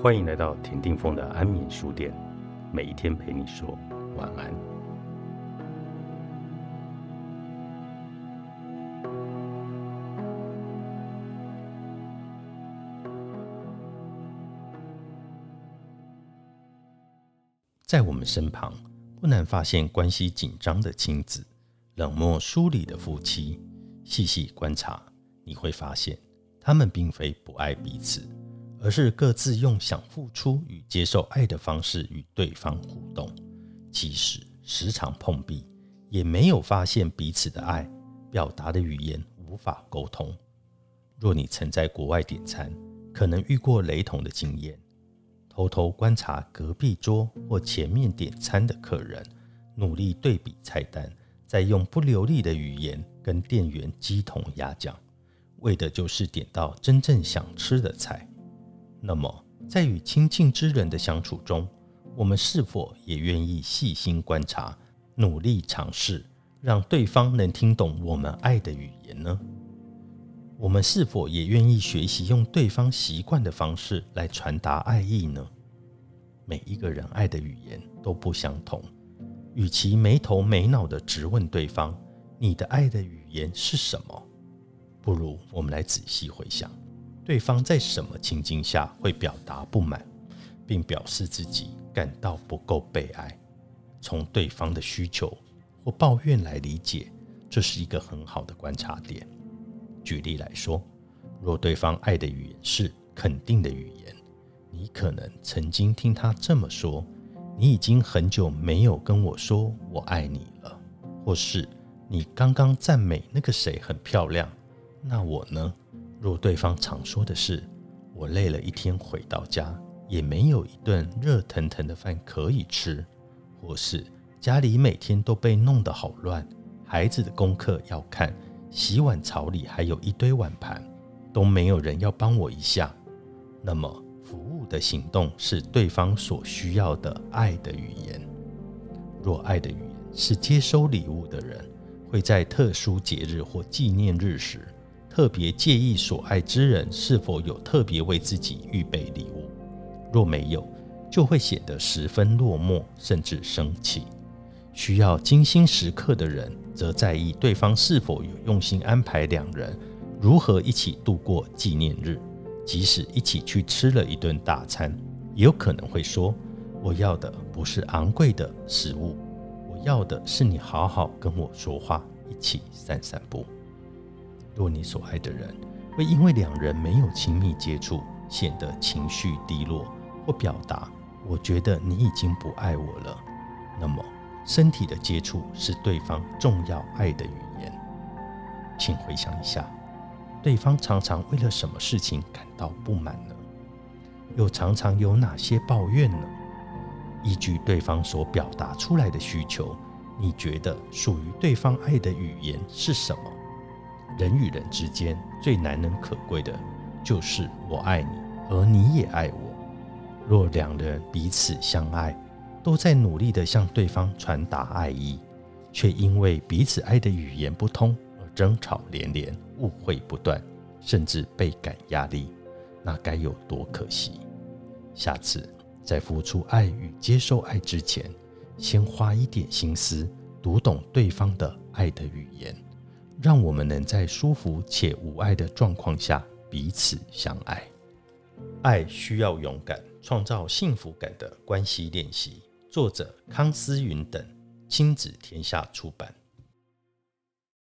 欢迎来到田定峰的安眠书店，每一天陪你说晚安。在我们身旁，不难发现关系紧张的亲子，冷漠疏离的夫妻。细细观察，你会发现，他们并非不爱彼此。而是各自用想付出与接受爱的方式与对方互动，即使时常碰壁，也没有发现彼此的爱表达的语言无法沟通。若你曾在国外点餐，可能遇过雷同的经验：偷偷观察隔壁桌或前面点餐的客人，努力对比菜单，再用不流利的语言跟店员鸡同鸭讲，为的就是点到真正想吃的菜。那么，在与亲近之人的相处中，我们是否也愿意细心观察、努力尝试，让对方能听懂我们爱的语言呢？我们是否也愿意学习用对方习惯的方式来传达爱意呢？每一个人爱的语言都不相同，与其没头没脑的直问对方“你的爱的语言是什么”，不如我们来仔细回想。对方在什么情境下会表达不满，并表示自己感到不够被爱？从对方的需求或抱怨来理解，这是一个很好的观察点。举例来说，若对方爱的语言是肯定的语言，你可能曾经听他这么说：“你已经很久没有跟我说我爱你了。”或是“你刚刚赞美那个谁很漂亮，那我呢？”若对方常说的是“我累了一天回到家也没有一顿热腾腾的饭可以吃”，或是家里每天都被弄得好乱，孩子的功课要看，洗碗槽里还有一堆碗盘，都没有人要帮我一下，那么服务的行动是对方所需要的爱的语言。若爱的语言是接收礼物的人，会在特殊节日或纪念日时。特别介意所爱之人是否有特别为自己预备礼物，若没有，就会显得十分落寞，甚至生气。需要精心时刻的人，则在意对方是否有用心安排两人如何一起度过纪念日，即使一起去吃了一顿大餐，也有可能会说：“我要的不是昂贵的食物，我要的是你好好跟我说话，一起散散步。”若你所爱的人会因为两人没有亲密接触，显得情绪低落，或表达“我觉得你已经不爱我了”，那么身体的接触是对方重要爱的语言。请回想一下，对方常常为了什么事情感到不满呢？又常常有哪些抱怨呢？依据对方所表达出来的需求，你觉得属于对方爱的语言是什么？人与人之间最难能可贵的，就是我爱你，而你也爱我。若两人彼此相爱，都在努力地向对方传达爱意，却因为彼此爱的语言不通而争吵连连、误会不断，甚至倍感压力，那该有多可惜！下次在付出爱与接受爱之前，先花一点心思读懂对方的爱的语言。让我们能在舒服且无爱的状况下彼此相爱。爱需要勇敢，创造幸福感的关系练习。作者：康思云等，亲子天下出版。